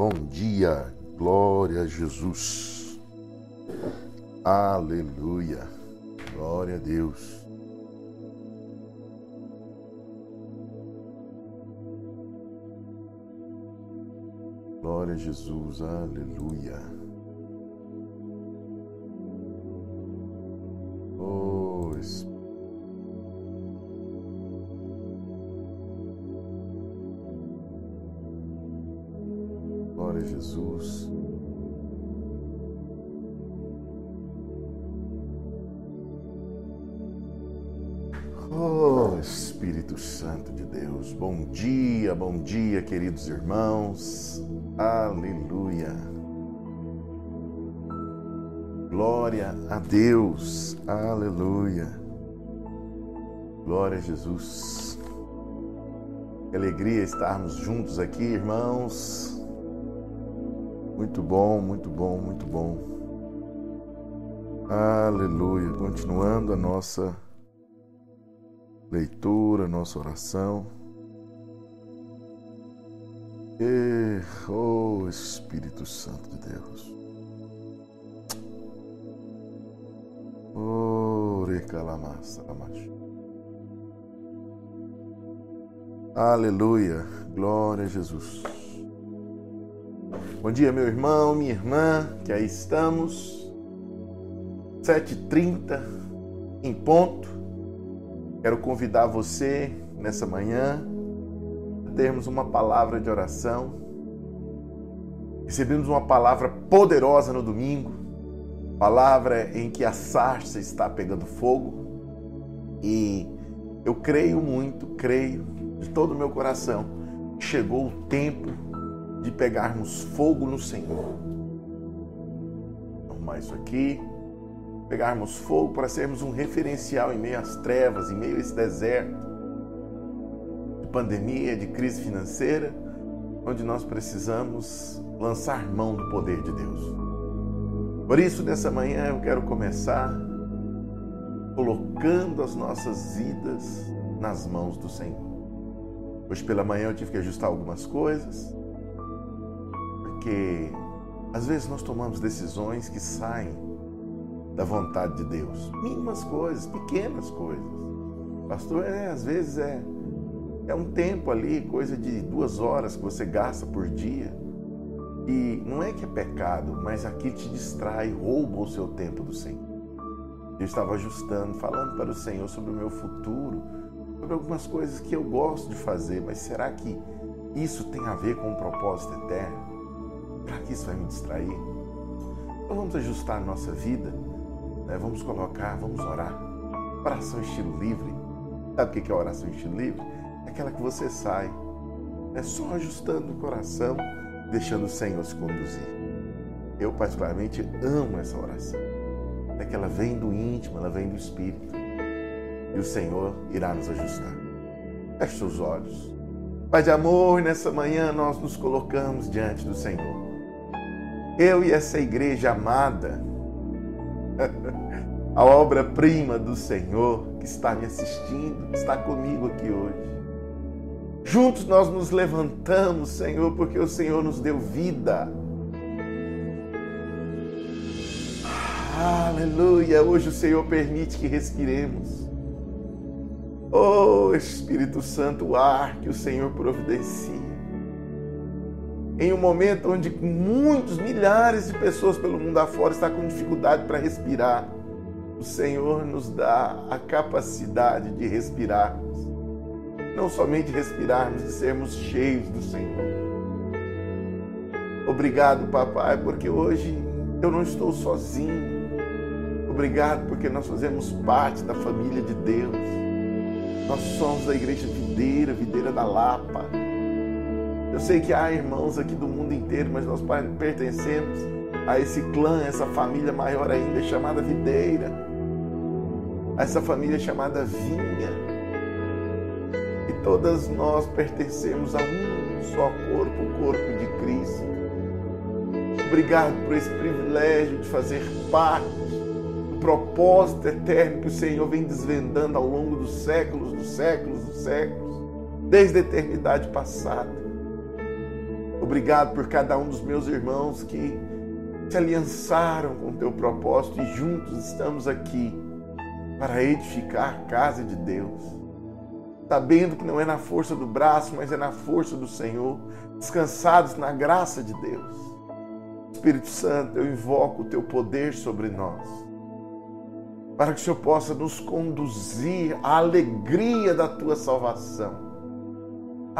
Bom dia, glória a Jesus. Aleluia, glória a Deus. Glória a Jesus, aleluia. Oh, Espírito. Jesus. Oh, Espírito Santo de Deus, bom dia, bom dia, queridos irmãos. Aleluia. Glória a Deus. Aleluia. Glória a Jesus. Que alegria estarmos juntos aqui, irmãos. Muito bom, muito bom, muito bom. Aleluia. Continuando a nossa leitura, nossa oração. E, oh Espírito Santo de Deus. Oh, recalamassa, Aleluia. Glória a Jesus. Bom dia, meu irmão, minha irmã, que aí estamos. 7h30 em ponto. Quero convidar você nessa manhã a termos uma palavra de oração. Recebemos uma palavra poderosa no domingo, palavra em que a sarça está pegando fogo. E eu creio muito, creio de todo o meu coração, chegou o tempo de pegarmos fogo no Senhor. Arrumar isso aqui. Pegarmos fogo para sermos um referencial em meio às trevas, em meio a esse deserto de pandemia, de crise financeira, onde nós precisamos lançar mão do poder de Deus. Por isso, nessa manhã eu quero começar colocando as nossas vidas nas mãos do Senhor. Hoje pela manhã eu tive que ajustar algumas coisas, porque às vezes nós tomamos decisões que saem da vontade de Deus. Mínimas coisas, pequenas coisas. Pastor, é, às vezes é, é um tempo ali, coisa de duas horas que você gasta por dia. E não é que é pecado, mas aqui te distrai, rouba o seu tempo do Senhor. Eu estava ajustando, falando para o Senhor sobre o meu futuro, sobre algumas coisas que eu gosto de fazer, mas será que isso tem a ver com um propósito eterno? Para que isso vai me distrair? Então vamos ajustar a nossa vida, né? vamos colocar, vamos orar. Oração estilo livre. Sabe o que é oração estilo livre? É aquela que você sai, é só ajustando o coração, deixando o Senhor se conduzir. Eu, particularmente, amo essa oração. É que ela vem do íntimo, ela vem do espírito. E o Senhor irá nos ajustar. Feche seus olhos. Pai de amor, nessa manhã nós nos colocamos diante do Senhor eu e essa igreja amada, a obra-prima do Senhor que está me assistindo, que está comigo aqui hoje. Juntos nós nos levantamos, Senhor, porque o Senhor nos deu vida. Aleluia! Hoje o Senhor permite que respiremos. Oh Espírito Santo, o ar que o Senhor providencia em um momento onde muitos, milhares de pessoas pelo mundo afora estão com dificuldade para respirar, o Senhor nos dá a capacidade de respirarmos. Não somente respirarmos, de sermos cheios do Senhor. Obrigado, papai, porque hoje eu não estou sozinho. Obrigado porque nós fazemos parte da família de Deus. Nós somos da igreja videira, videira da Lapa. Eu sei que há irmãos aqui do mundo inteiro, mas nós pertencemos a esse clã, essa família maior ainda chamada videira, a essa família chamada vinha. E todas nós pertencemos a um só corpo, o corpo de Cristo. Obrigado por esse privilégio de fazer parte do propósito eterno que o Senhor vem desvendando ao longo dos séculos, dos séculos, dos séculos, desde a eternidade passada. Obrigado por cada um dos meus irmãos que se aliançaram com o teu propósito e juntos estamos aqui para edificar a casa de Deus. Sabendo que não é na força do braço, mas é na força do Senhor, descansados na graça de Deus. Espírito Santo, eu invoco o teu poder sobre nós, para que o Senhor possa nos conduzir à alegria da tua salvação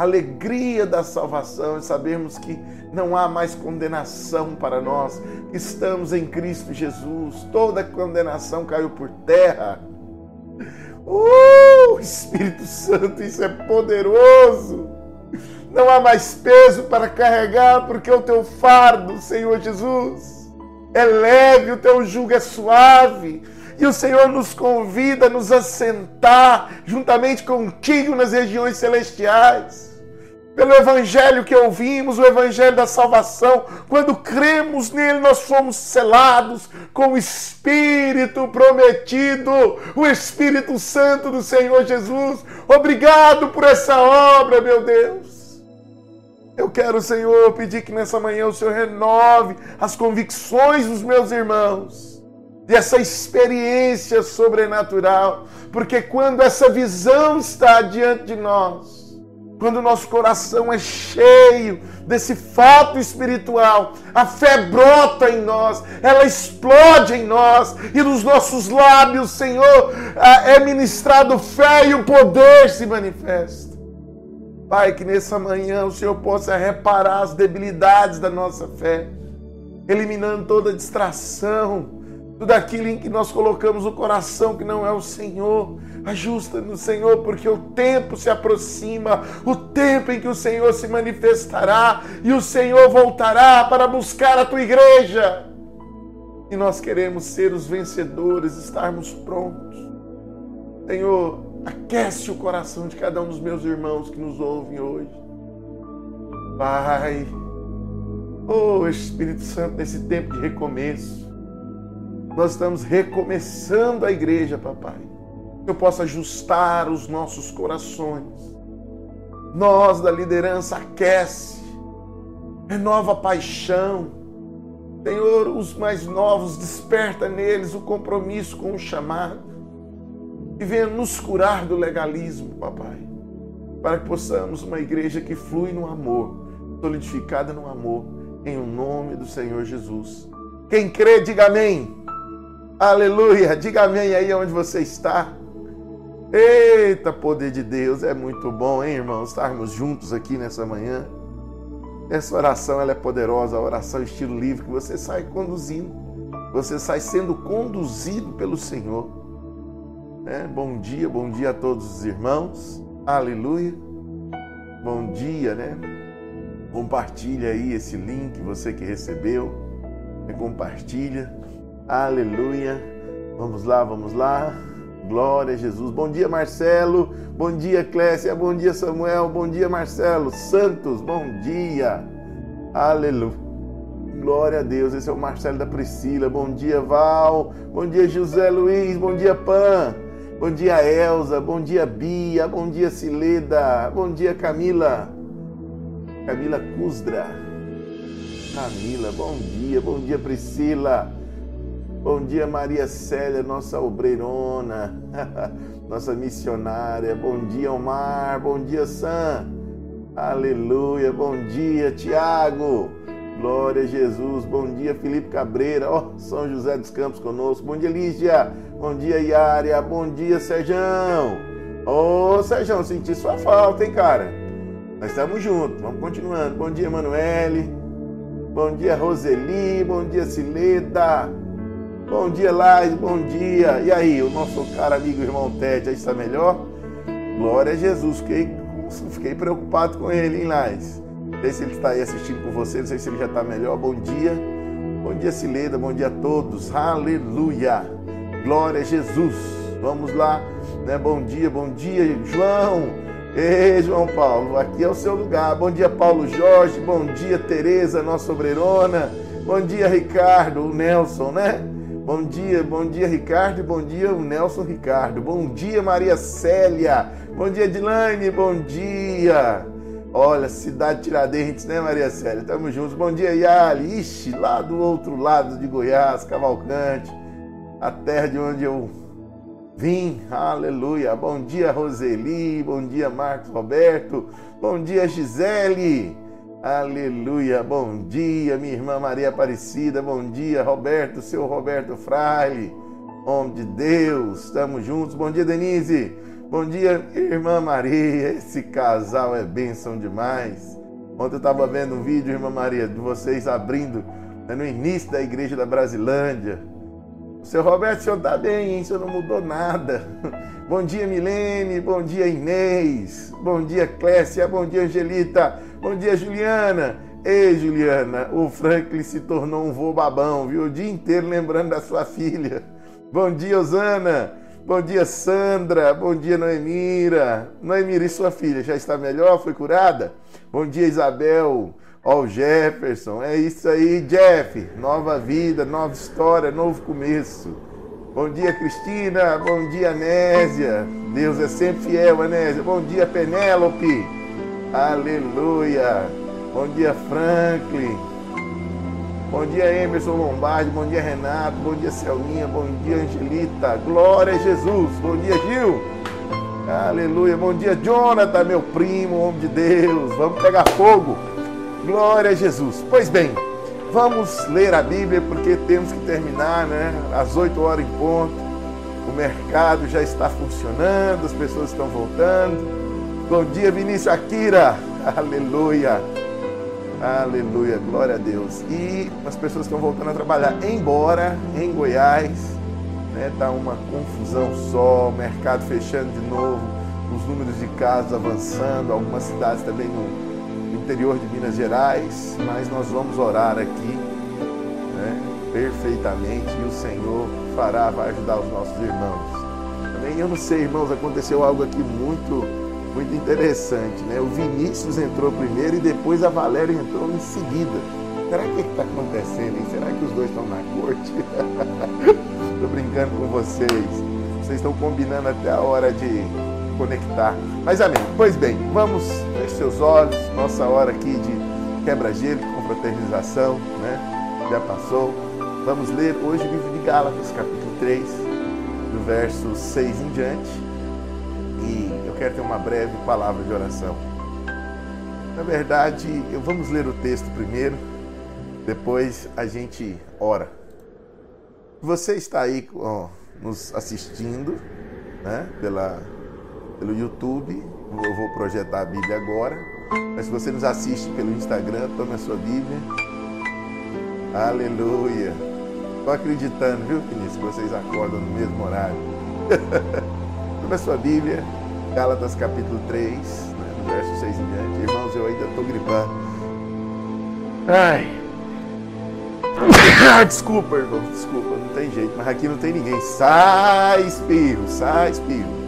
alegria da salvação e sabermos que não há mais condenação para nós, estamos em Cristo Jesus, toda condenação caiu por terra. Uh, Espírito Santo, isso é poderoso. Não há mais peso para carregar, porque o teu fardo, Senhor Jesus, é leve, o teu jugo é suave. E o Senhor nos convida a nos assentar juntamente contigo nas regiões celestiais. Pelo evangelho que ouvimos, o evangelho da salvação, quando cremos nele, nós fomos selados com o Espírito prometido, o Espírito Santo do Senhor Jesus. Obrigado por essa obra, meu Deus. Eu quero, Senhor, pedir que nessa manhã o Senhor renove as convicções dos meus irmãos dessa experiência sobrenatural, porque quando essa visão está diante de nós, quando o nosso coração é cheio desse fato espiritual, a fé brota em nós, ela explode em nós, e nos nossos lábios, Senhor, é ministrado fé e o poder se manifesta. Pai, que nessa manhã o Senhor possa reparar as debilidades da nossa fé, eliminando toda distração, tudo aquilo em que nós colocamos o coração que não é o Senhor. Ajusta-nos, Senhor, porque o tempo se aproxima, o tempo em que o Senhor se manifestará e o Senhor voltará para buscar a tua igreja. E nós queremos ser os vencedores, estarmos prontos. Senhor, aquece o coração de cada um dos meus irmãos que nos ouvem hoje. Pai, oh Espírito Santo, nesse tempo de recomeço, nós estamos recomeçando a igreja, papai. Que eu possa ajustar os nossos corações. Nós da liderança aquece, renova a paixão. Senhor, os mais novos, desperta neles o compromisso com o chamado. E venha nos curar do legalismo, papai. Para que possamos uma igreja que flui no amor, solidificada no amor, em o nome do Senhor Jesus. Quem crê, diga amém. Aleluia. Diga amém aí onde você está. Eita, poder de Deus, é muito bom, hein, irmãos, estarmos juntos aqui nessa manhã. Essa oração ela é poderosa, a oração estilo livre que você sai conduzindo, você sai sendo conduzido pelo Senhor. É, bom dia, bom dia a todos os irmãos. Aleluia. Bom dia, né? Compartilha aí esse link, você que recebeu. Compartilha Aleluia. Vamos lá, vamos lá. Glória a Jesus. Bom dia, Marcelo. Bom dia, Clécia. Bom dia, Samuel. Bom dia, Marcelo. Santos, bom dia. Aleluia. Glória a Deus. Esse é o Marcelo da Priscila. Bom dia, Val. Bom dia, José Luiz. Bom dia, Pan. Bom dia, Elza. Bom dia, Bia. Bom dia, Cileda. Bom dia, Camila. Camila Cusdra. Camila, bom dia. Bom dia, Priscila. Bom dia, Maria Célia, nossa obreirona, nossa missionária. Bom dia, Omar. Bom dia, Sam. Aleluia. Bom dia, Tiago. Glória a Jesus. Bom dia, Felipe Cabreira. Ó, oh, São José dos Campos conosco. Bom dia, Lígia. Bom dia, Iária. Bom dia, Serjão. Ô, oh, senti sua falta, hein, cara? Nós estamos juntos. Vamos continuando. Bom dia, Emanuele. Bom dia, Roseli. Bom dia, Cileda. Bom dia, Lais, bom dia. E aí, o nosso caro amigo irmão Ted, aí está melhor? Glória a Jesus. Fiquei, fiquei preocupado com ele, hein, Lais? Não sei se ele está aí assistindo com você, não sei se ele já está melhor. Bom dia. Bom dia, Cileda, bom dia a todos. Aleluia. Glória a Jesus. Vamos lá, né? Bom dia, bom dia, João. Ei, João Paulo, aqui é o seu lugar. Bom dia, Paulo Jorge. Bom dia, Tereza, nossa obreirona. Bom dia, Ricardo, o Nelson, né? Bom dia, bom dia Ricardo, bom dia o Nelson Ricardo, bom dia Maria Célia, bom dia Dilane, bom dia. Olha, cidade Tiradentes, né, Maria Célia? Tamo juntos. Bom dia, Yali. Ixi, lá do outro lado de Goiás, Cavalcante, a terra de onde eu vim. Aleluia. Bom dia, Roseli. Bom dia, Marcos Roberto. Bom dia, Gisele. Aleluia. Bom dia, minha irmã Maria Aparecida. Bom dia, Roberto, seu Roberto Fraile. Homem de Deus, estamos juntos. Bom dia, Denise. Bom dia, irmã Maria. Esse casal é bênção demais. Ontem eu estava vendo um vídeo, irmã Maria, de vocês abrindo né, no início da igreja da Brasilândia. Seu Roberto, o senhor está bem, hein? O senhor não mudou nada. Bom dia, Milene. Bom dia, Inês. Bom dia, Clécia. Bom dia, Angelita. Bom dia, Juliana. Ei, Juliana, o Franklin se tornou um vô babão, viu? O dia inteiro lembrando da sua filha. Bom dia, Osana. Bom dia, Sandra. Bom dia, Noemira. Noemira, e sua filha já está melhor? Foi curada? Bom dia, Isabel. Ó, o Jefferson. É isso aí, Jeff. Nova vida, nova história, novo começo. Bom dia, Cristina. Bom dia, Anésia. Deus é sempre fiel, Anésia. Bom dia, Penélope. Aleluia. Bom dia, Franklin. Bom dia, Emerson Lombardi. Bom dia, Renato. Bom dia, Selminha. Bom dia, Angelita. Glória a Jesus. Bom dia, Gil. Aleluia. Bom dia, Jonathan, meu primo, homem de Deus. Vamos pegar fogo. Glória a Jesus. Pois bem, vamos ler a Bíblia porque temos que terminar, né? Às 8 horas em ponto. O mercado já está funcionando, as pessoas estão voltando. Bom dia, Vinícius Akira. Aleluia. Aleluia, glória a Deus. E as pessoas estão voltando a trabalhar, embora em Goiás né, tá uma confusão só, o mercado fechando de novo, os números de casos avançando, algumas cidades também no interior de Minas Gerais, mas nós vamos orar aqui né, perfeitamente e o Senhor fará, vai ajudar os nossos irmãos. Também eu não sei, irmãos, aconteceu algo aqui muito muito interessante, né? O Vinícius entrou primeiro e depois a Valéria entrou em seguida. Será que está acontecendo? Hein? Será que os dois estão na corte? Estou brincando com vocês. Vocês estão combinando até a hora de conectar. Mas amém. Pois bem, vamos feche seus olhos. Nossa hora aqui de quebra-gelo, de confraternização, né? Já passou. Vamos ler hoje o livro de Gálatas, capítulo 3, do verso 6 em diante quero ter uma breve palavra de oração. Na verdade, vamos ler o texto primeiro, depois a gente ora. Você está aí ó, nos assistindo né, pela, pelo YouTube, eu vou projetar a Bíblia agora, mas se você nos assiste pelo Instagram, tome a sua Bíblia. Aleluia! Estou acreditando, viu, Vinícius, que vocês acordam no mesmo horário. tome a sua Bíblia. Gálatas capítulo 3, né, do verso 6 em diante. Irmãos, eu ainda estou gripando. Ai. Desculpa, irmão, desculpa, não tem jeito, mas aqui não tem ninguém. Sai, espirro, sai, espirro.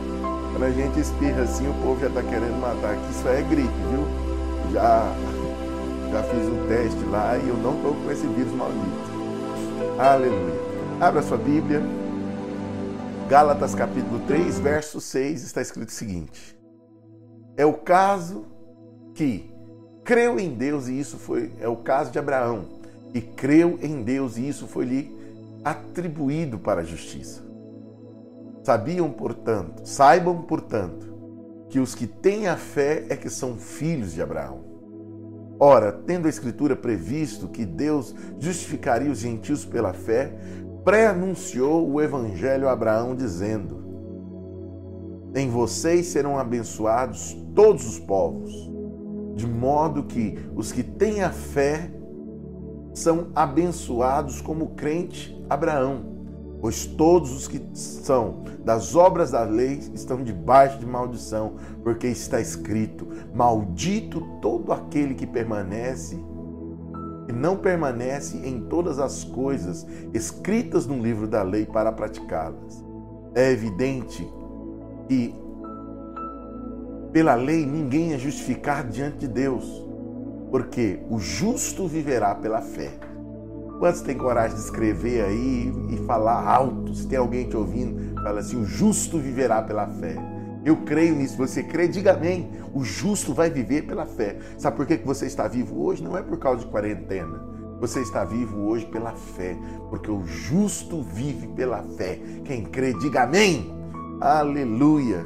Quando a gente espirra assim, o povo já está querendo matar. Aqui isso é gripe, viu? Já, já fiz um teste lá e eu não estou com esse vírus maldito. Aleluia. Abra sua Bíblia. Gálatas capítulo 3, verso 6 está escrito o seguinte: É o caso que creu em Deus e isso foi é o caso de Abraão, e creu em Deus e isso foi lhe atribuído para a justiça. Sabiam, portanto, saibam, portanto, que os que têm a fé é que são filhos de Abraão. Ora, tendo a Escritura previsto que Deus justificaria os gentios pela fé, pré-anunciou o evangelho a Abraão, dizendo: Em vocês serão abençoados todos os povos, de modo que os que têm a fé são abençoados como crente Abraão, pois todos os que são das obras da lei estão debaixo de maldição, porque está escrito: Maldito todo aquele que permanece e não permanece em todas as coisas escritas no livro da lei para praticá-las. É evidente que pela lei ninguém é justificado diante de Deus, porque o justo viverá pela fé. Quantos têm coragem de escrever aí e falar alto? Se tem alguém te ouvindo, fala assim: o justo viverá pela fé. Eu creio nisso. Você crê? Diga amém. O justo vai viver pela fé. Sabe por que você está vivo hoje? Não é por causa de quarentena. Você está vivo hoje pela fé, porque o justo vive pela fé. Quem crê, diga amém. Aleluia.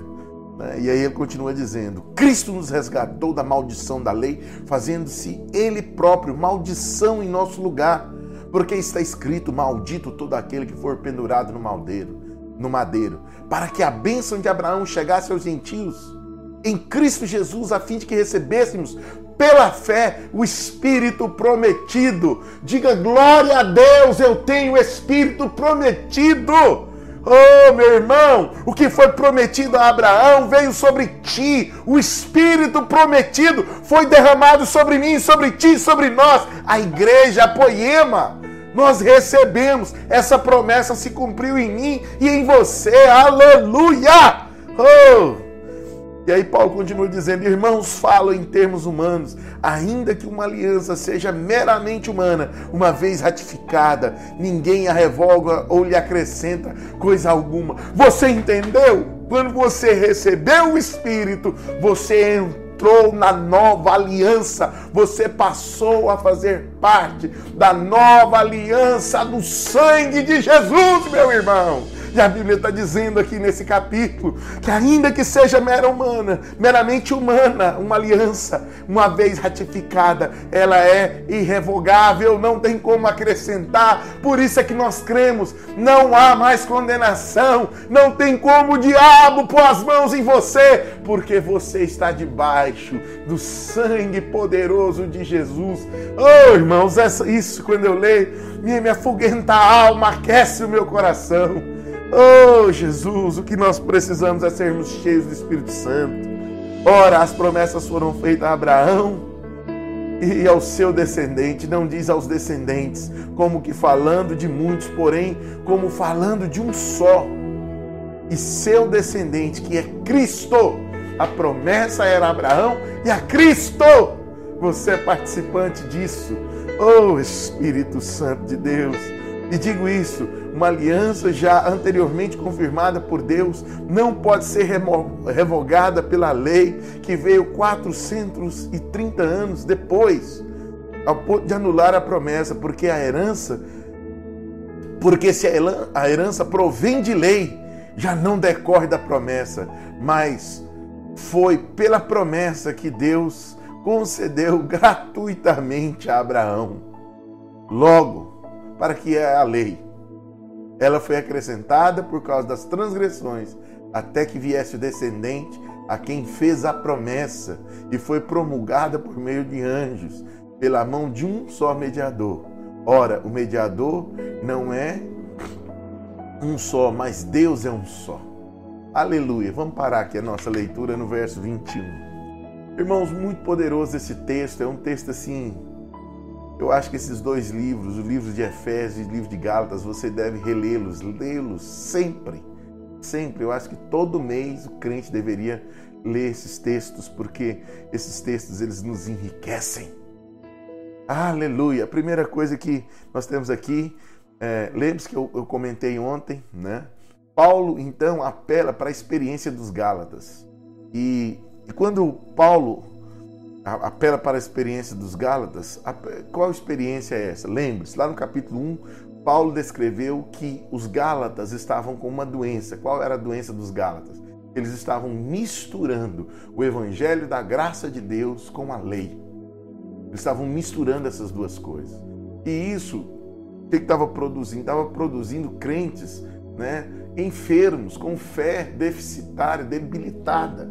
Né? E aí ele continua dizendo: Cristo nos resgatou da maldição da lei, fazendo-se Ele próprio maldição em nosso lugar, porque está escrito: Maldito todo aquele que for pendurado no madeiro, no madeiro, para que a bênção de Abraão chegasse aos gentios. Em Cristo Jesus, a fim de que recebêssemos pela fé o Espírito prometido. Diga glória a Deus, eu tenho o Espírito prometido. Oh, meu irmão, o que foi prometido a Abraão veio sobre ti. O Espírito prometido foi derramado sobre mim, sobre ti, sobre nós. A igreja, a poema. Nós recebemos, essa promessa se cumpriu em mim e em você. Aleluia! Oh! E aí Paulo continua dizendo: Irmãos, falo em termos humanos, ainda que uma aliança seja meramente humana, uma vez ratificada, ninguém a revoga ou lhe acrescenta coisa alguma. Você entendeu? Quando você recebeu o Espírito, você entrou na nova aliança, você passou a fazer parte da nova aliança do sangue de Jesus, meu irmão. E a Bíblia está dizendo aqui nesse capítulo que, ainda que seja mera humana, meramente humana, uma aliança, uma vez ratificada, ela é irrevogável, não tem como acrescentar. Por isso é que nós cremos: não há mais condenação, não tem como o diabo pôr as mãos em você, porque você está debaixo do sangue poderoso de Jesus. Oh, irmãos, isso quando eu leio, minha, minha afoguenta alma aquece o meu coração. Oh, Jesus, o que nós precisamos é sermos cheios do Espírito Santo. Ora, as promessas foram feitas a Abraão e ao seu descendente, não diz aos descendentes, como que falando de muitos, porém, como falando de um só. E seu descendente, que é Cristo. A promessa era Abraão e a Cristo. Você é participante disso. Oh, Espírito Santo de Deus. E digo isso, uma aliança já anteriormente confirmada por Deus não pode ser revogada pela lei que veio 430 anos depois, ao ponto de anular a promessa, porque a herança, porque se a herança provém de lei, já não decorre da promessa, mas foi pela promessa que Deus concedeu gratuitamente a Abraão. Logo, para que a lei ela foi acrescentada por causa das transgressões, até que viesse o descendente a quem fez a promessa e foi promulgada por meio de anjos, pela mão de um só mediador. Ora, o mediador não é um só, mas Deus é um só. Aleluia. Vamos parar aqui a nossa leitura no verso 21. Irmãos, muito poderoso esse texto, é um texto assim eu acho que esses dois livros, o livro de Efésios e o livro de Gálatas, você deve relê-los, lê-los sempre. Sempre. Eu acho que todo mês o crente deveria ler esses textos, porque esses textos eles nos enriquecem. Aleluia! A primeira coisa que nós temos aqui, é, lembre-se que eu, eu comentei ontem, né? Paulo então apela para a experiência dos Gálatas. E, e quando Paulo apela para a experiência dos Gálatas. Qual experiência é essa? Lembre-se, lá no capítulo 1, Paulo descreveu que os Gálatas estavam com uma doença. Qual era a doença dos Gálatas? Eles estavam misturando o evangelho da graça de Deus com a lei. Eles estavam misturando essas duas coisas. E isso, o que estava produzindo? Estava produzindo crentes né, enfermos, com fé deficitária, debilitada.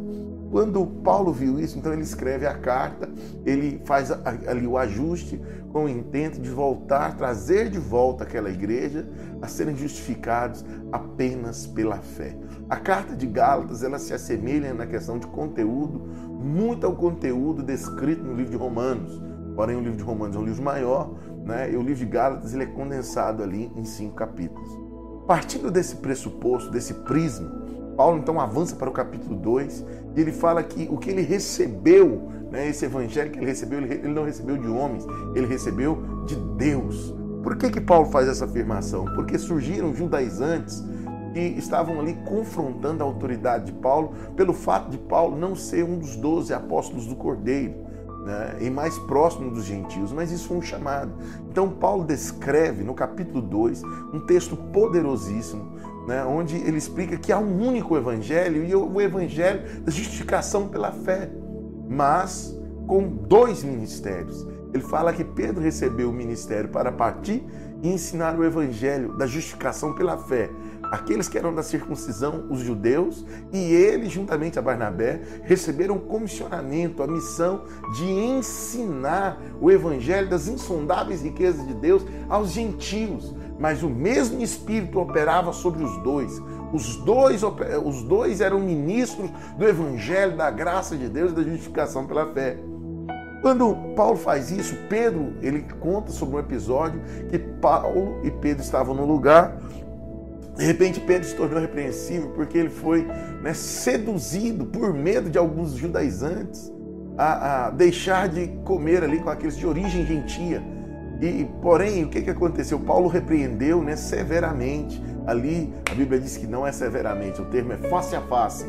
Quando Paulo viu isso, então ele escreve a carta, ele faz ali o ajuste com o intento de voltar, trazer de volta aquela igreja a serem justificados apenas pela fé. A carta de Gálatas, ela se assemelha na questão de conteúdo muito ao conteúdo descrito no livro de Romanos. Porém, o livro de Romanos é um livro maior, né? E o livro de Gálatas ele é condensado ali em cinco capítulos. Partindo desse pressuposto, desse prisma, Paulo então avança para o capítulo 2 e ele fala que o que ele recebeu, né, esse evangelho que ele recebeu, ele não recebeu de homens, ele recebeu de Deus. Por que, que Paulo faz essa afirmação? Porque surgiram judaizantes que estavam ali confrontando a autoridade de Paulo pelo fato de Paulo não ser um dos doze apóstolos do Cordeiro né, e mais próximo dos gentios, mas isso foi um chamado. Então, Paulo descreve no capítulo 2 um texto poderosíssimo, né, onde ele explica que há um único evangelho e o evangelho da justificação pela fé, mas com dois ministérios. Ele fala que Pedro recebeu o ministério para partir e ensinar o evangelho da justificação pela fé. Aqueles que eram da circuncisão, os judeus, e ele, juntamente a Barnabé, receberam o comissionamento, a missão de ensinar o evangelho das insondáveis riquezas de Deus aos gentios. Mas o mesmo Espírito operava sobre os dois. Os dois, os dois eram ministros do evangelho, da graça de Deus e da justificação pela fé. Quando Paulo faz isso, Pedro, ele conta sobre um episódio que Paulo e Pedro estavam no lugar. De repente, Pedro se tornou repreensível porque ele foi né, seduzido por medo de alguns judaizantes a, a, deixar de comer ali com aqueles de origem gentia. E, porém, o que, que aconteceu? Paulo repreendeu né, severamente. Ali, a Bíblia diz que não é severamente, o termo é face a face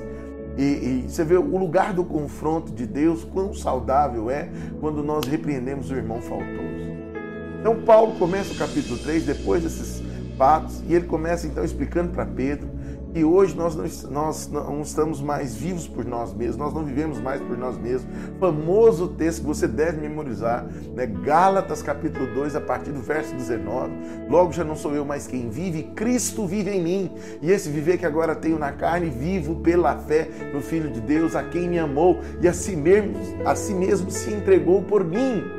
e, e, você vê o lugar do confronto de Deus, quão saudável é quando nós repreendemos o irmão faltoso. Então, Paulo começa o capítulo 3, depois desses fatos, e ele começa então explicando para Pedro e hoje nós não, nós não estamos mais vivos por nós mesmos, nós não vivemos mais por nós mesmos. Famoso texto que você deve memorizar, né? Gálatas capítulo 2, a partir do verso 19. Logo já não sou eu mais quem vive, Cristo vive em mim. E esse viver que agora tenho na carne, vivo pela fé no Filho de Deus, a quem me amou e a si mesmo, a si mesmo se entregou por mim.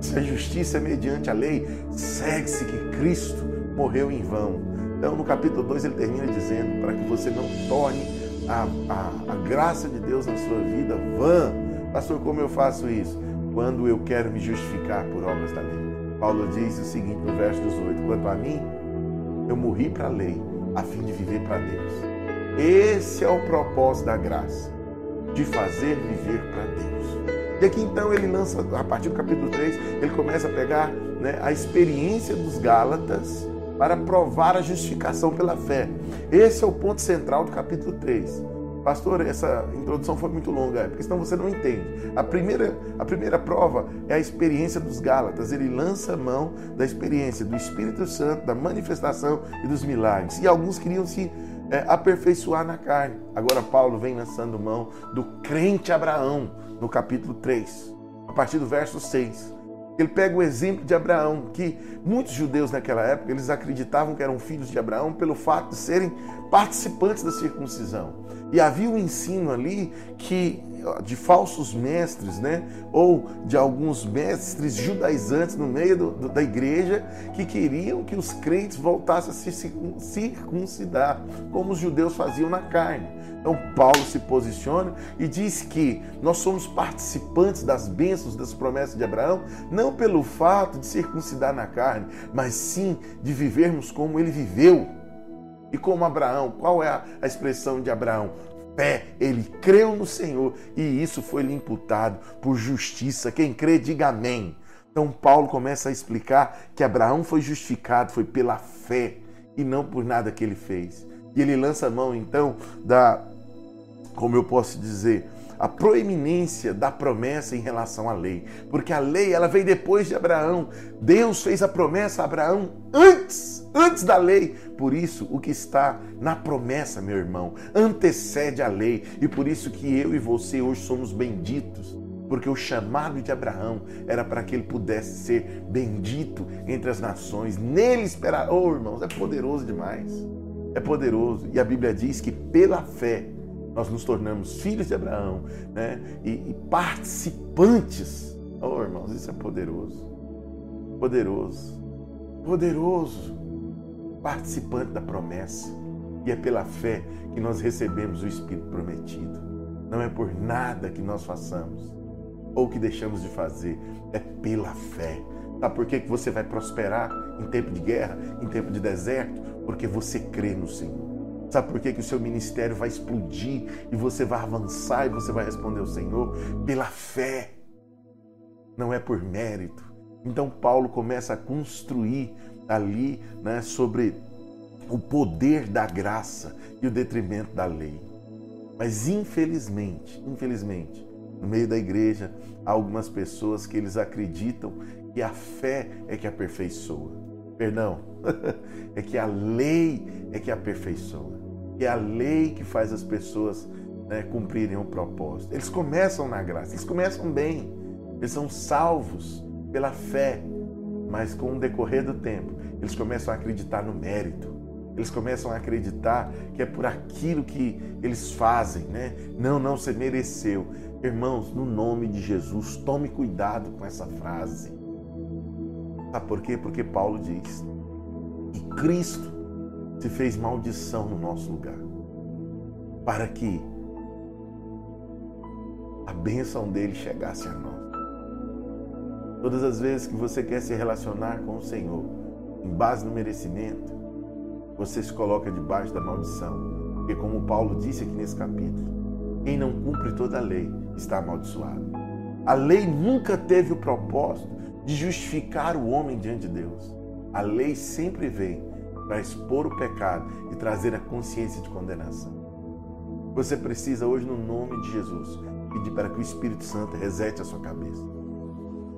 Se a justiça é mediante a lei, segue-se que Cristo morreu em vão então, no capítulo 2, ele termina dizendo: para que você não torne a, a, a graça de Deus na sua vida vã. Pastor, como eu faço isso? Quando eu quero me justificar por obras da lei. Paulo diz o seguinte no verso 18: Quanto a mim, eu morri para a lei, a fim de viver para Deus. Esse é o propósito da graça, de fazer viver para Deus. E aqui então ele lança, a partir do capítulo 3, ele começa a pegar né, a experiência dos Gálatas para provar a justificação pela fé. Esse é o ponto central do capítulo 3. Pastor, essa introdução foi muito longa, porque senão você não entende. A primeira, a primeira prova é a experiência dos Gálatas. Ele lança mão da experiência do Espírito Santo, da manifestação e dos milagres. E alguns queriam se é, aperfeiçoar na carne. Agora Paulo vem lançando mão do crente Abraão, no capítulo 3, a partir do verso 6. Ele pega o exemplo de Abraão, que muitos judeus naquela época eles acreditavam que eram filhos de Abraão pelo fato de serem participantes da circuncisão. E havia um ensino ali que de falsos mestres, né? Ou de alguns mestres judaizantes no meio do, do, da igreja que queriam que os crentes voltassem a se circuncidar, como os judeus faziam na carne. Então Paulo se posiciona e diz que nós somos participantes das bênçãos das promessas de Abraão, não pelo fato de circuncidar na carne, mas sim de vivermos como ele viveu. E como Abraão, qual é a, expressão de Abraão? fé, ele creu no Senhor e isso foi lhe imputado por justiça. Quem crê, diga amém. Então Paulo começa a explicar que Abraão foi justificado, foi pela fé e não por nada que ele fez. E ele lança a mão então da, como eu posso dizer, a proeminência da promessa em relação à lei, porque a lei ela veio depois de Abraão. Deus fez a promessa a Abraão antes, antes da lei. Por isso, o que está na promessa, meu irmão, antecede a lei, e por isso que eu e você hoje somos benditos porque o chamado de Abraão era para que ele pudesse ser bendito entre as nações. Nele esperar. Oh, irmãos, é poderoso demais. É poderoso. E a Bíblia diz que pela fé nós nos tornamos filhos de Abraão né? e, e participantes. Oh, irmãos, isso é poderoso. Poderoso. Poderoso. Participante da promessa. E é pela fé que nós recebemos o Espírito prometido. Não é por nada que nós façamos ou que deixamos de fazer, é pela fé. Sabe por que você vai prosperar em tempo de guerra, em tempo de deserto? Porque você crê no Senhor. Sabe por que, que o seu ministério vai explodir e você vai avançar e você vai responder ao Senhor? Pela fé, não é por mérito. Então Paulo começa a construir ali né, sobre o poder da graça e o detrimento da lei. Mas infelizmente, infelizmente, no meio da igreja há algumas pessoas que eles acreditam que a fé é que aperfeiçoa. Perdão, é que a lei é que aperfeiçoa. É a lei que faz as pessoas né, cumprirem o propósito. Eles começam na graça, eles começam bem, eles são salvos pela fé, mas com o decorrer do tempo, eles começam a acreditar no mérito, eles começam a acreditar que é por aquilo que eles fazem, né? Não, não, você mereceu. Irmãos, no nome de Jesus, tome cuidado com essa frase. Sabe por quê? Porque Paulo diz que Cristo se fez maldição no nosso lugar, para que a bênção dele chegasse a nós. Todas as vezes que você quer se relacionar com o Senhor, em base no merecimento, você se coloca debaixo da maldição. Porque, como Paulo disse aqui nesse capítulo, quem não cumpre toda a lei está amaldiçoado. A lei nunca teve o propósito de justificar o homem diante de Deus. A lei sempre vem para expor o pecado e trazer a consciência de condenação. Você precisa hoje, no nome de Jesus, pedir para que o Espírito Santo resete a sua cabeça.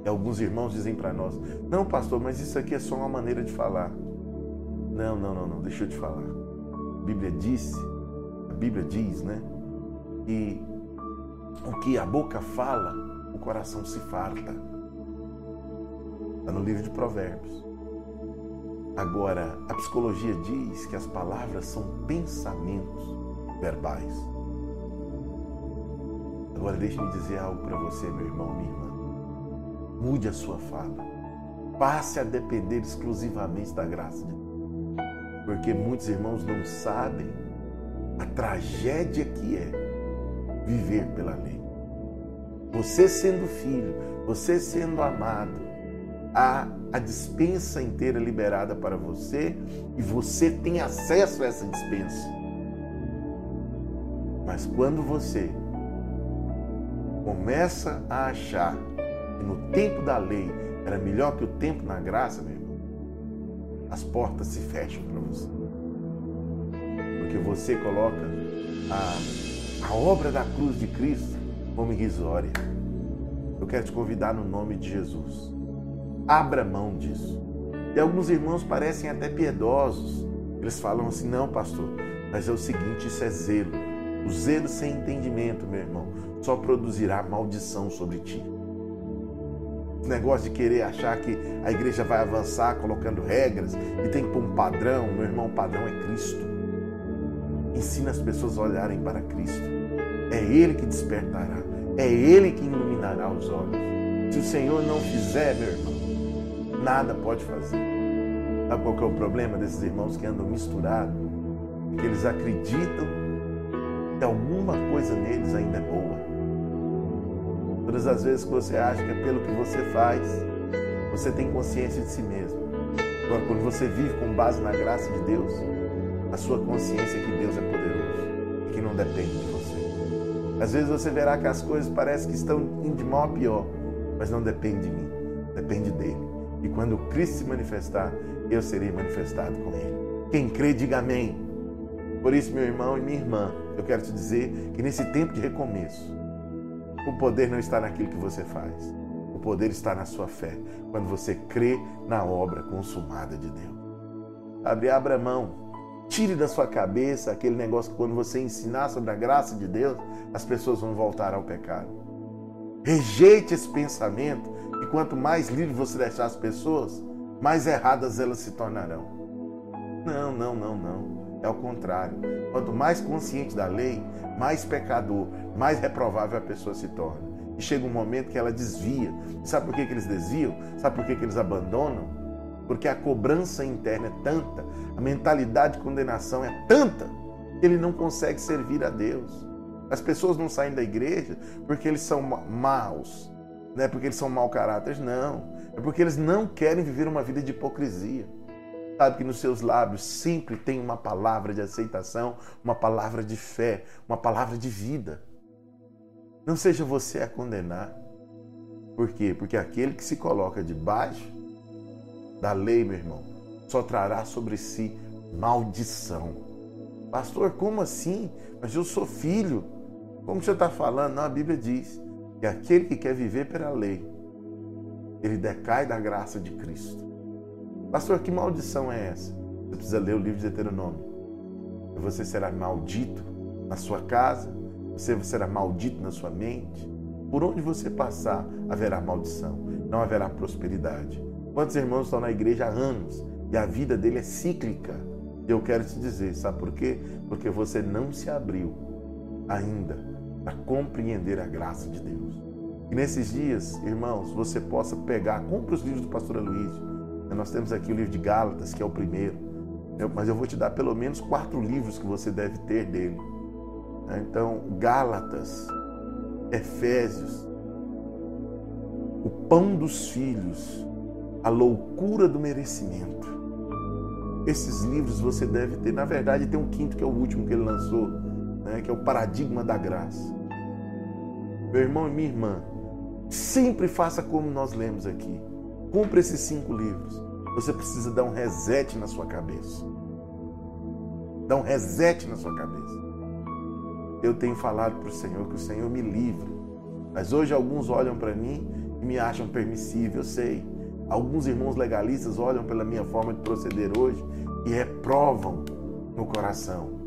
E alguns irmãos dizem para nós: Não, pastor, mas isso aqui é só uma maneira de falar. Não, não, não, não, deixa eu te falar. A Bíblia disse, a Bíblia diz, né? Que o que a boca fala, o coração se farta. Está no livro de Provérbios. Agora, a psicologia diz que as palavras são pensamentos verbais. Agora, deixe-me dizer algo para você, meu irmão, minha irmã. Mude a sua fala. Passe a depender exclusivamente da graça de Deus porque muitos irmãos não sabem a tragédia que é viver pela lei. Você sendo filho, você sendo amado, há a dispensa inteira liberada para você e você tem acesso a essa dispensa. Mas quando você começa a achar que no tempo da lei era melhor que o tempo na graça, meu as portas se fecham para você. Porque você coloca a, a obra da cruz de Cristo como irrisória. Eu quero te convidar no nome de Jesus. Abra mão disso. E alguns irmãos parecem até piedosos. Eles falam assim: não, pastor, mas é o seguinte: isso é zelo. O zelo sem entendimento, meu irmão, só produzirá maldição sobre ti. Esse negócio de querer achar que a igreja vai avançar colocando regras e tem que pôr um padrão. Meu irmão, o padrão é Cristo. Ensina as pessoas a olharem para Cristo. É Ele que despertará. É Ele que iluminará os olhos. Se o Senhor não fizer, meu irmão, nada pode fazer. Sabe qual é o problema desses irmãos que andam misturados? Que eles acreditam que alguma coisa neles ainda é boa Todas as vezes que você acha que é pelo que você faz, você tem consciência de si mesmo. Agora, quando você vive com base na graça de Deus, a sua consciência é que Deus é poderoso e que não depende de você. Às vezes você verá que as coisas parecem que estão indo de mal a pior, mas não depende de mim, depende dele. E quando Cristo se manifestar, eu serei manifestado com ele. Quem crê, diga amém. Por isso, meu irmão e minha irmã, eu quero te dizer que nesse tempo de recomeço, o poder não está naquilo que você faz. O poder está na sua fé, quando você crê na obra consumada de Deus. Abre, abra mão. Tire da sua cabeça aquele negócio que quando você ensinar sobre a graça de Deus, as pessoas vão voltar ao pecado. Rejeite esse pensamento e quanto mais livre você deixar as pessoas, mais erradas elas se tornarão. Não, não, não, não. É o contrário. Quanto mais consciente da lei, mais pecador, mais reprovável a pessoa se torna. E chega um momento que ela desvia. Sabe por que, que eles desviam? Sabe por que, que eles abandonam? Porque a cobrança interna é tanta, a mentalidade de condenação é tanta, que ele não consegue servir a Deus. As pessoas não saem da igreja porque eles são maus, não é porque eles são mau caráter, não. É porque eles não querem viver uma vida de hipocrisia. Sabe que nos seus lábios sempre tem uma palavra de aceitação, uma palavra de fé, uma palavra de vida. Não seja você a condenar. Por quê? Porque aquele que se coloca debaixo da lei, meu irmão, só trará sobre si maldição. Pastor, como assim? Mas eu sou filho. Como você está falando? Não, a Bíblia diz que aquele que quer viver pela lei, ele decai da graça de Cristo. Pastor, que maldição é essa? Você precisa ler o livro de Deuteronômio. Você será maldito na sua casa, você será maldito na sua mente. Por onde você passar, haverá maldição, não haverá prosperidade. Quantos irmãos estão na igreja há anos e a vida dele é cíclica? Eu quero te dizer, sabe por quê? Porque você não se abriu ainda para compreender a graça de Deus. E nesses dias, irmãos, você possa pegar, compre os livros do pastor Aloysio. Nós temos aqui o livro de Gálatas, que é o primeiro. Mas eu vou te dar pelo menos quatro livros que você deve ter dele. Então, Gálatas, Efésios, o pão dos filhos, a loucura do merecimento. Esses livros você deve ter. Na verdade, tem um quinto que é o último que ele lançou, né, que é o Paradigma da Graça. Meu irmão e minha irmã, sempre faça como nós lemos aqui. Cumpra esses cinco livros. Você precisa dar um reset na sua cabeça. Dar um reset na sua cabeça. Eu tenho falado para o Senhor que o Senhor me livre. Mas hoje alguns olham para mim e me acham permissível, eu sei. Alguns irmãos legalistas olham pela minha forma de proceder hoje e reprovam no coração.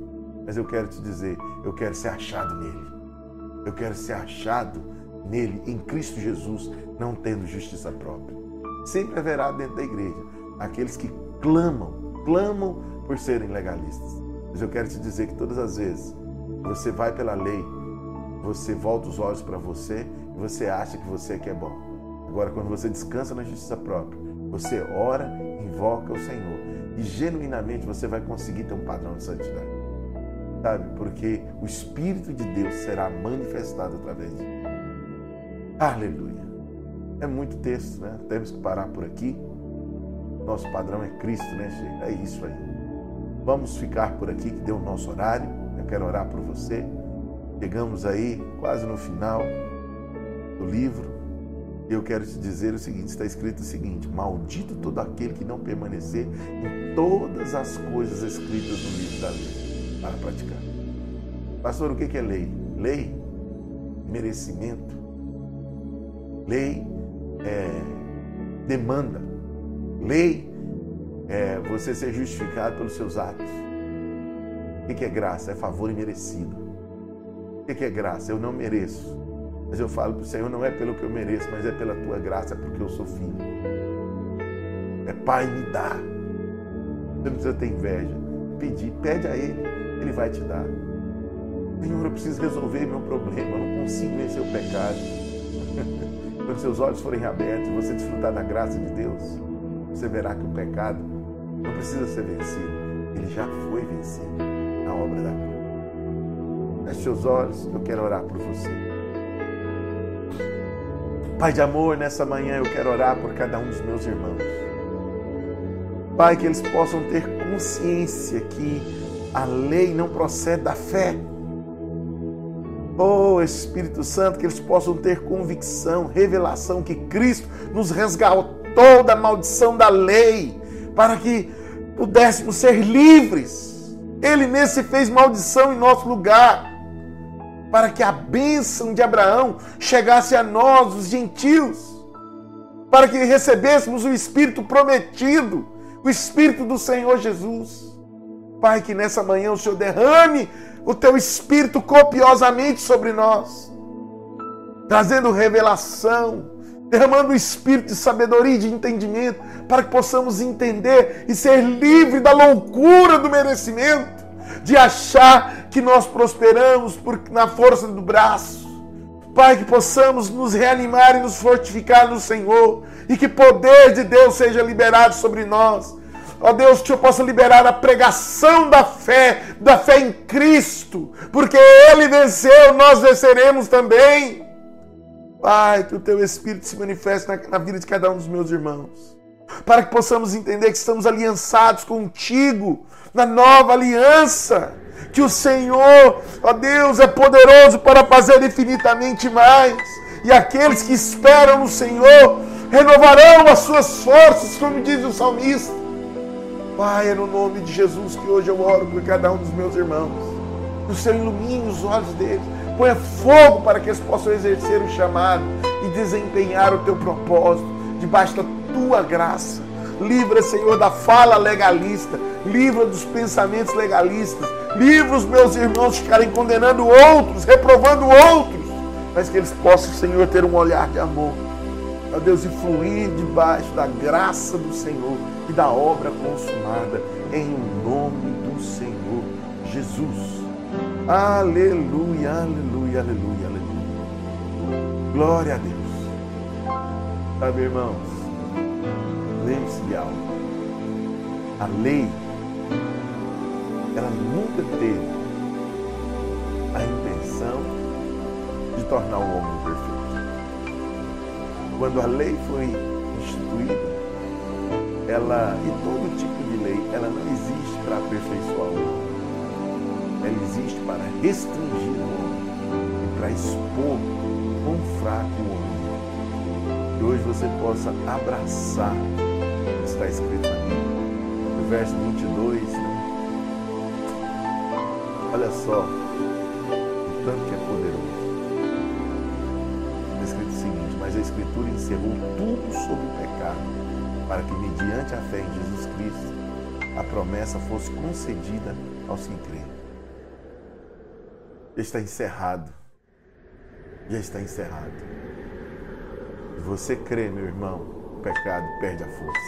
Mas eu quero te dizer, eu quero ser achado nele. Eu quero ser achado nele, em Cristo Jesus, não tendo justiça própria. Sempre haverá dentro da igreja aqueles que clamam, clamam por serem legalistas. Mas eu quero te dizer que todas as vezes você vai pela lei, você volta os olhos para você e você acha que você é que é bom. Agora, quando você descansa na justiça própria, você ora, invoca o Senhor e genuinamente você vai conseguir ter um padrão de santidade. Sabe? Porque o Espírito de Deus será manifestado através de ti. Aleluia. É muito texto, né? Temos que parar por aqui. Nosso padrão é Cristo, né, Sheila? É isso aí. Vamos ficar por aqui, que deu o nosso horário. Eu quero orar por você. Chegamos aí quase no final do livro. Eu quero te dizer o seguinte: está escrito o seguinte: Maldito todo aquele que não permanecer em todas as coisas escritas no livro da lei para praticar. Pastor, o que é lei? Lei, merecimento. Lei é demanda. Lei é você ser justificado pelos seus atos. O que é graça? É favor imerecido. O que é graça? Eu não mereço mas eu falo para o Senhor, não é pelo que eu mereço, mas é pela tua graça, é porque eu sou filho. É Pai, me dá. Você não precisa ter inveja. Pedir, pede a Ele, Ele vai te dar. Senhor, eu preciso resolver meu problema, eu não consigo vencer o pecado. Quando seus olhos forem abertos e você desfrutar da graça de Deus, você verá que o pecado não precisa ser vencido. Ele já foi vencido na obra da cruz. Feche seus olhos, eu quero orar por você. Pai de amor, nessa manhã eu quero orar por cada um dos meus irmãos. Pai, que eles possam ter consciência que a lei não procede da fé. Oh Espírito Santo, que eles possam ter convicção, revelação que Cristo nos resgatou da maldição da lei, para que pudéssemos ser livres. Ele nesse fez maldição em nosso lugar para que a bênção de Abraão chegasse a nós, os gentios, para que recebêssemos o Espírito prometido, o Espírito do Senhor Jesus. Pai, que nessa manhã o Senhor derrame o teu Espírito copiosamente sobre nós, trazendo revelação, derramando o Espírito de sabedoria e de entendimento, para que possamos entender e ser livre da loucura do merecimento de achar que nós prosperamos por, na força do braço. Pai, que possamos nos reanimar e nos fortificar no Senhor e que poder de Deus seja liberado sobre nós. Ó Deus, que eu possa liberar a pregação da fé, da fé em Cristo, porque Ele venceu, nós venceremos também. Pai, que o Teu Espírito se manifeste na, na vida de cada um dos meus irmãos, para que possamos entender que estamos aliançados contigo na nova aliança. Que o Senhor, ó Deus, é poderoso para fazer infinitamente mais. E aqueles que esperam no Senhor renovarão as suas forças, como diz o salmista. Pai, é no nome de Jesus que hoje eu oro por cada um dos meus irmãos. Que o Senhor ilumine os olhos deles. Ponha fogo para que eles possam exercer o chamado e desempenhar o teu propósito debaixo da tua graça. Livra, Senhor, da fala legalista. Livra dos pensamentos legalistas. Livra os meus irmãos de ficarem condenando outros, reprovando outros. Mas que eles possam, Senhor, ter um olhar de amor. Ó Deus, e fluir debaixo da graça do Senhor e da obra consumada. Em nome do Senhor Jesus. Aleluia, aleluia, aleluia, aleluia. Glória a Deus. Sabe, irmãos, lembre-se de algo. A lei, ela nunca teve a intenção de tornar o homem perfeito. Quando a lei foi instituída, ela, e todo tipo de lei, ela não existe para aperfeiçoar o homem. Ela existe para restringir o homem e para expor quão fraco o homem que hoje você possa abraçar o que está escrito aqui. No verso 22, né? olha só, o tanto que é poderoso. Está escrito o seguinte: Mas a Escritura encerrou tudo sobre o pecado, para que, mediante a fé em Jesus Cristo, a promessa fosse concedida aos que creem. Já está encerrado. Já está encerrado você crê, meu irmão, o pecado perde a força.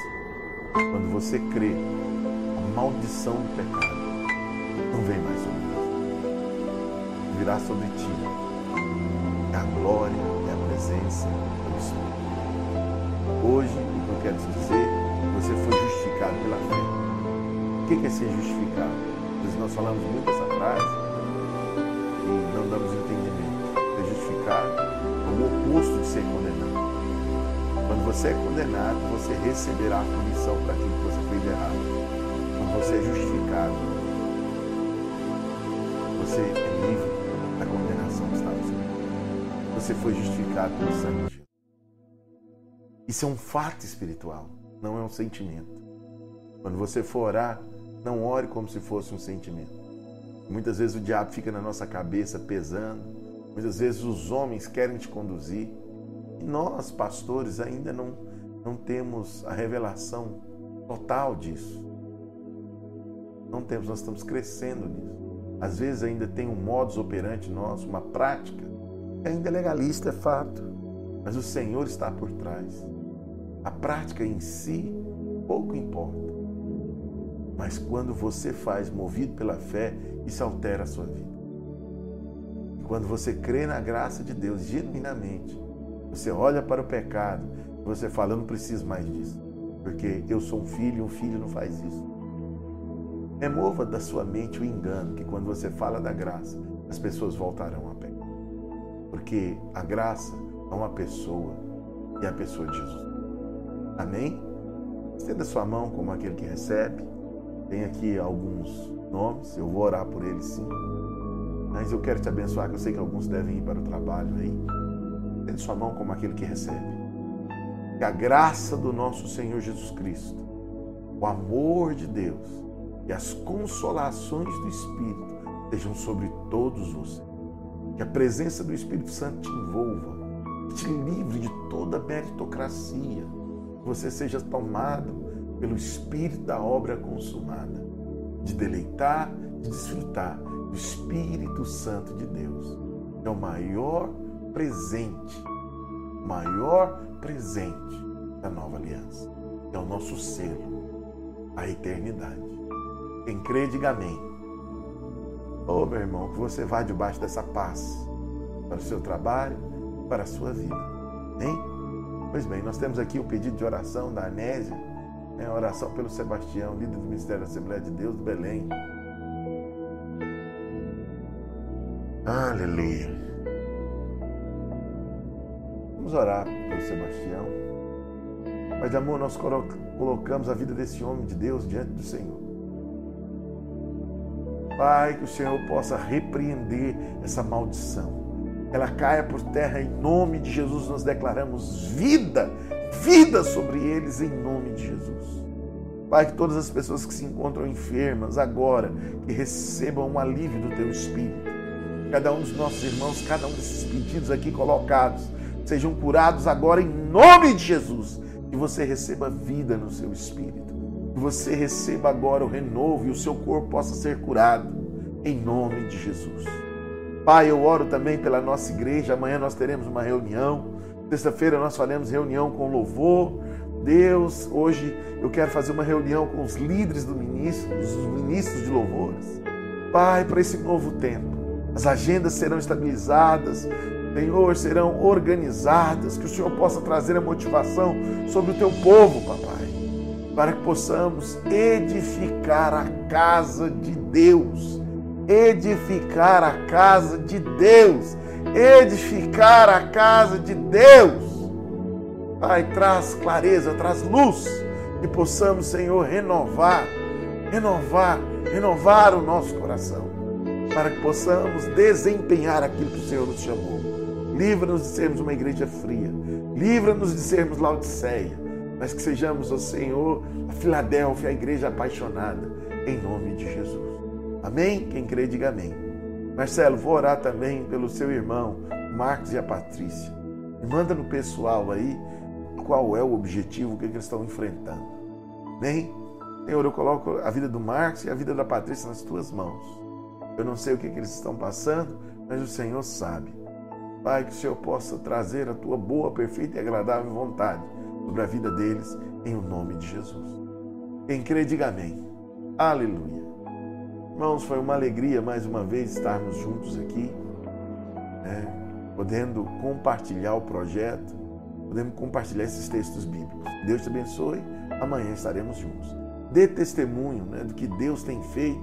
Quando você crê, a maldição do pecado não vem mais sobre nós. Virá sobre ti a glória e a presença do Espírito. Hoje, quero te dizer, você foi justificado pela fé. O que é ser justificado? Nós falamos muito essa frase e não damos entendimento. Ser justificado é o oposto de ser condenado. Quando você é condenado, você receberá a punição para aquilo que você fez errado. Quando você é justificado, você é livre da condenação que está no. Você foi justificado pelo sangue. Isso é um fato espiritual, não é um sentimento. Quando você for orar, não ore como se fosse um sentimento. Muitas vezes o diabo fica na nossa cabeça pesando. Muitas vezes os homens querem te conduzir. E nós, pastores, ainda não, não temos a revelação total disso. Não temos, nós estamos crescendo nisso. Às vezes ainda tem um modus operandi nosso, uma prática, ainda é legalista, é fato. Mas o Senhor está por trás. A prática em si pouco importa. Mas quando você faz movido pela fé, isso altera a sua vida. Quando você crê na graça de Deus genuinamente, você olha para o pecado e você fala, eu não preciso mais disso. Porque eu sou um filho e um filho não faz isso. Remova da sua mente o engano que quando você fala da graça, as pessoas voltarão a pecar. Porque a graça é uma pessoa e é a pessoa de Jesus. Amém? Estenda sua mão como aquele que recebe. Tem aqui alguns nomes, eu vou orar por eles sim. Mas eu quero te abençoar, que eu sei que alguns devem ir para o trabalho aí. Estende sua mão como aquele que recebe. Que a graça do nosso Senhor Jesus Cristo, o amor de Deus e as consolações do Espírito estejam sobre todos vocês. Que a presença do Espírito Santo te envolva, te livre de toda meritocracia. Você seja tomado pelo Espírito da obra consumada, de deleitar, de desfrutar do Espírito Santo de Deus. É o maior presente, maior presente da nova aliança. É o nosso selo, a eternidade. Quem crê, diga amém. Oh, meu irmão, que você vá debaixo dessa paz para o seu trabalho, para a sua vida. Hein? Pois bem, nós temos aqui o pedido de oração da Anésia, né? oração pelo Sebastião, líder do Ministério da Assembleia de Deus do Belém. Aleluia. Vamos orar pelo Sebastião. Mas, amor, nós colocamos a vida desse homem de Deus diante do Senhor. Pai, que o Senhor possa repreender essa maldição. Ela caia por terra em nome de Jesus. Nós declaramos vida, vida sobre eles em nome de Jesus. Pai, que todas as pessoas que se encontram enfermas agora, que recebam um alívio do teu Espírito. Cada um dos nossos irmãos, cada um desses pedidos aqui colocados, sejam curados agora em nome de Jesus. Que você receba vida no seu espírito. Que você receba agora o renovo e o seu corpo possa ser curado em nome de Jesus. Pai, eu oro também pela nossa igreja. Amanhã nós teremos uma reunião. Sexta-feira nós faremos reunião com louvor. Deus, hoje eu quero fazer uma reunião com os líderes do ministro, dos ministros de louvores. Pai, para esse novo tempo, as agendas serão estabilizadas, Senhor, serão organizadas, que o Senhor possa trazer a motivação sobre o teu povo, papai, para que possamos edificar a casa de Deus, edificar a casa de Deus, edificar a casa de Deus. Pai, traz clareza, traz luz, e possamos, Senhor, renovar, renovar, renovar o nosso coração, para que possamos desempenhar aquilo que o Senhor nos chamou. Livra-nos de sermos uma igreja fria. Livra-nos de sermos Laodiceia. Mas que sejamos, ó Senhor, a Filadélfia, a igreja apaixonada, em nome de Jesus. Amém? Quem crê, diga amém. Marcelo, vou orar também pelo seu irmão, Marcos e a Patrícia. Me manda no pessoal aí qual é o objetivo, é que eles estão enfrentando. Amém? Senhor, eu coloco a vida do Marcos e a vida da Patrícia nas tuas mãos. Eu não sei o que, é que eles estão passando, mas o Senhor sabe. Pai, que o Senhor possa trazer a tua boa, perfeita e agradável vontade sobre a vida deles, em o nome de Jesus. Quem crê, diga amém. Aleluia. Irmãos, foi uma alegria mais uma vez estarmos juntos aqui, né? podendo compartilhar o projeto, podendo compartilhar esses textos bíblicos. Deus te abençoe. Amanhã estaremos juntos. Dê testemunho né, do que Deus tem feito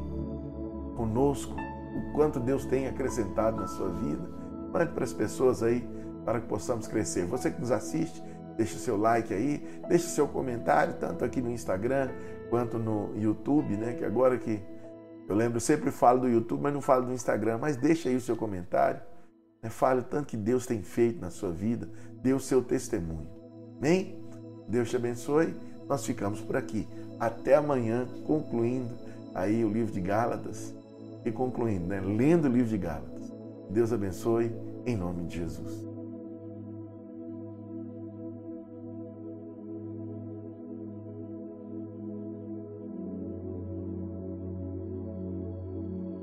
conosco, o quanto Deus tem acrescentado na sua vida Mande para as pessoas aí para que possamos crescer. Você que nos assiste, deixe o seu like aí, deixe o seu comentário, tanto aqui no Instagram quanto no YouTube, né? Que agora que eu lembro, eu sempre falo do YouTube, mas não falo do Instagram, mas deixe aí o seu comentário. Né? Fale o tanto que Deus tem feito na sua vida, dê o seu testemunho. Amém? Deus te abençoe. Nós ficamos por aqui. Até amanhã, concluindo aí o livro de Gálatas e concluindo, né? Lendo o livro de Gálatas. Deus abençoe em nome de Jesus.